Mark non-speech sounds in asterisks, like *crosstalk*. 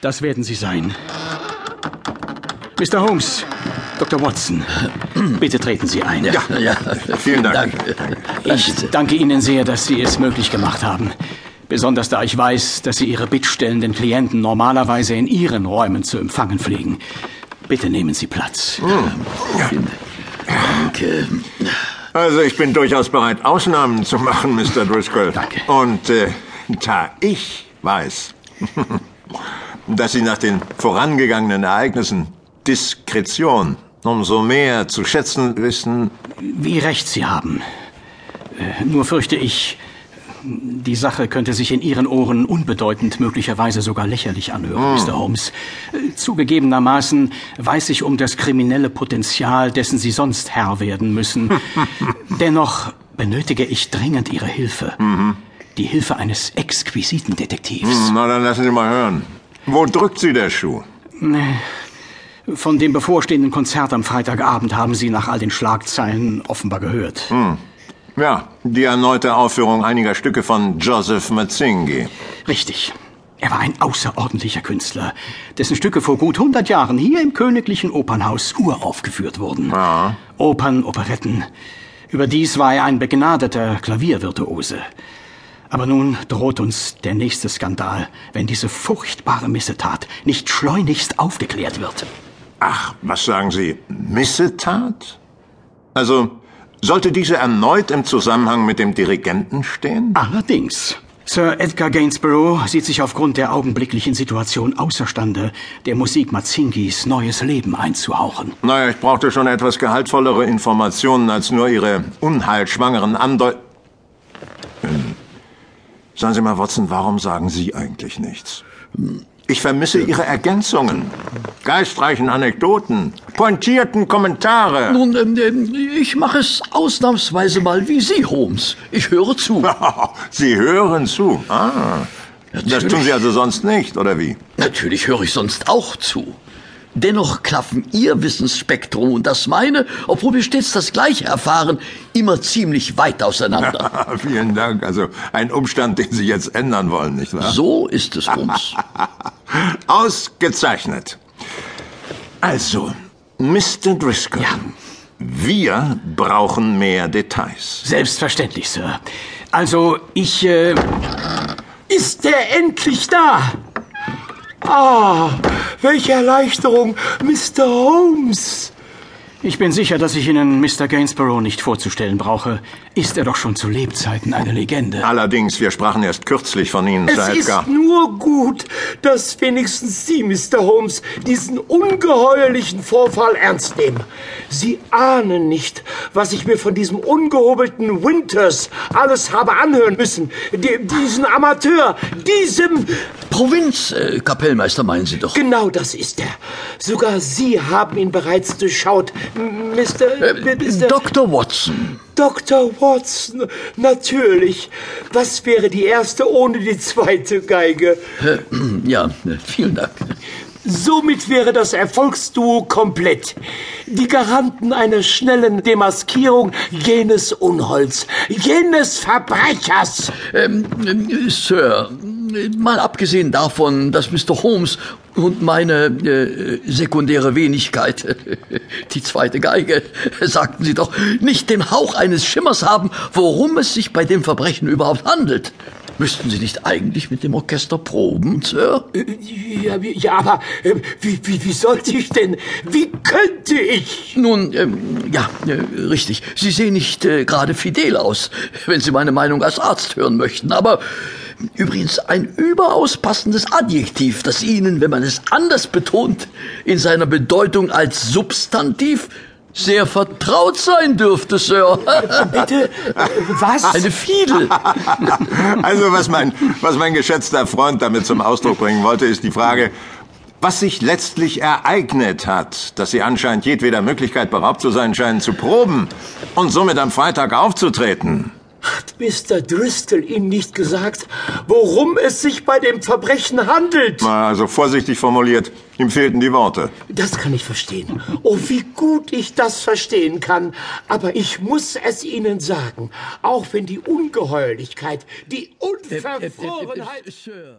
Das werden Sie sein. Mr. Holmes, Dr. Watson, bitte treten Sie ein. Ja, ja. Vielen Dank. Ich danke Ihnen sehr, dass Sie es möglich gemacht haben. Besonders da ich weiß, dass Sie Ihre bittstellenden Klienten normalerweise in Ihren Räumen zu empfangen pflegen. Bitte nehmen Sie Platz. Danke. Also ich bin durchaus bereit, Ausnahmen zu machen, Mr. Driscoll. Danke. Und äh, da ich weiß, *laughs* dass Sie nach den vorangegangenen Ereignissen Diskretion umso mehr zu schätzen wissen, Wie recht Sie haben. Äh, Nur fürchte ich, die Sache könnte sich in Ihren Ohren unbedeutend, möglicherweise sogar lächerlich anhören, Mr. Holmes. Äh, Zugegebenermaßen weiß ich um das kriminelle Potenzial, dessen Sie sonst Herr werden müssen. *laughs* Dennoch benötige ich dringend Ihre Hilfe. Die Hilfe eines exquisiten Detektivs. na dann lassen Sie mal hören. Wo drückt Sie der Schuh? Von dem bevorstehenden Konzert am Freitagabend haben Sie nach all den Schlagzeilen offenbar gehört. Ja, die erneute Aufführung einiger Stücke von Joseph Matzingi. Richtig. Er war ein außerordentlicher Künstler, dessen Stücke vor gut 100 Jahren hier im Königlichen Opernhaus uraufgeführt wurden. Ja. Opern, Operetten. Überdies war er ein begnadeter Klaviervirtuose. Aber nun droht uns der nächste Skandal, wenn diese furchtbare Missetat nicht schleunigst aufgeklärt wird. Ach, was sagen Sie? Missetat? Also, sollte diese erneut im Zusammenhang mit dem Dirigenten stehen? Allerdings. Sir Edgar Gainsborough sieht sich aufgrund der augenblicklichen Situation außerstande, der Musik Mazingis neues Leben einzuhauchen. Naja, ich brauchte schon etwas gehaltvollere Informationen als nur Ihre unheilschwangeren Andeu... Sagen Sie mal, Watson, warum sagen Sie eigentlich nichts? Ich vermisse Ihre Ergänzungen, geistreichen Anekdoten, pointierten Kommentare. Nun, ähm, ähm, ich mache es ausnahmsweise mal wie Sie, Holmes. Ich höre zu. *laughs* Sie hören zu. Ah, das Natürlich. tun Sie also sonst nicht, oder wie? Natürlich höre ich sonst auch zu. Dennoch klaffen Ihr Wissensspektrum und das meine, obwohl wir stets das Gleiche erfahren, immer ziemlich weit auseinander. *laughs* Vielen Dank. Also ein Umstand, den Sie jetzt ändern wollen, nicht wahr? So ist es, Holmes. *laughs* Ausgezeichnet. Also, Mr. Driscoll. Ja. Wir brauchen mehr Details. Selbstverständlich, Sir. Also, ich, äh, Ist er endlich da? Ah, welche Erleichterung, Mr. Holmes. ich bin sicher, dass ich Ihnen Mr. Gainsborough nicht vorzustellen brauche. Ist er doch schon zu Lebzeiten eine Legende. Allerdings, wir sprachen erst kürzlich von Ihnen, Es Sir Edgar. ist nur gut, dass wenigstens Sie, Mr. Holmes, diesen ungeheuerlichen Vorfall ernst nehmen. Sie ahnen nicht, was ich mir von diesem ungehobelten Winters alles habe anhören müssen. Die, diesen Amateur, diesem... Provinz, äh, meinen Sie doch. Genau das ist er. Sogar Sie haben ihn bereits durchschaut, Mr. Mr. Dr. Watson. Dr. Watson, natürlich. Was wäre die erste ohne die zweite Geige? Äh, *clears throat* ja, äh, vielen Dank. Somit wäre das Erfolgsduo komplett. Die Garanten einer schnellen Demaskierung jenes Unholds, jenes Verbrechers. Ähm, ähm, Sir, mal abgesehen davon, dass Mr. Holmes und meine äh, sekundäre Wenigkeit, *laughs* die zweite Geige, *laughs* sagten Sie doch, nicht den Hauch eines Schimmers haben, worum es sich bei dem Verbrechen überhaupt handelt. Müssten Sie nicht eigentlich mit dem Orchester proben, Sir? Ja, ja aber äh, wie, wie, wie sollte ich denn? Wie könnte ich? Nun, ähm, ja, äh, richtig. Sie sehen nicht äh, gerade fidel aus, wenn Sie meine Meinung als Arzt hören möchten. Aber übrigens ein überaus passendes Adjektiv, das Ihnen, wenn man es anders betont, in seiner Bedeutung als Substantiv sehr vertraut sein dürfte, Sir. Bitte, äh, was? Eine Fiedel. *laughs* Also, was mein, was mein geschätzter Freund damit zum Ausdruck bringen wollte, ist die Frage, was sich letztlich ereignet hat, dass Sie anscheinend jedweder Möglichkeit beraubt zu sein scheinen, zu proben und somit am Freitag aufzutreten. Hat Mr. Driscoll Ihnen nicht gesagt, worum es sich bei dem Verbrechen handelt? Na, Also vorsichtig formuliert, ihm fehlten die Worte. Das kann ich verstehen. Oh, wie gut ich das verstehen kann. Aber ich muss es Ihnen sagen, auch wenn die Ungeheuerlichkeit, die Unverfrorenheit... Sir.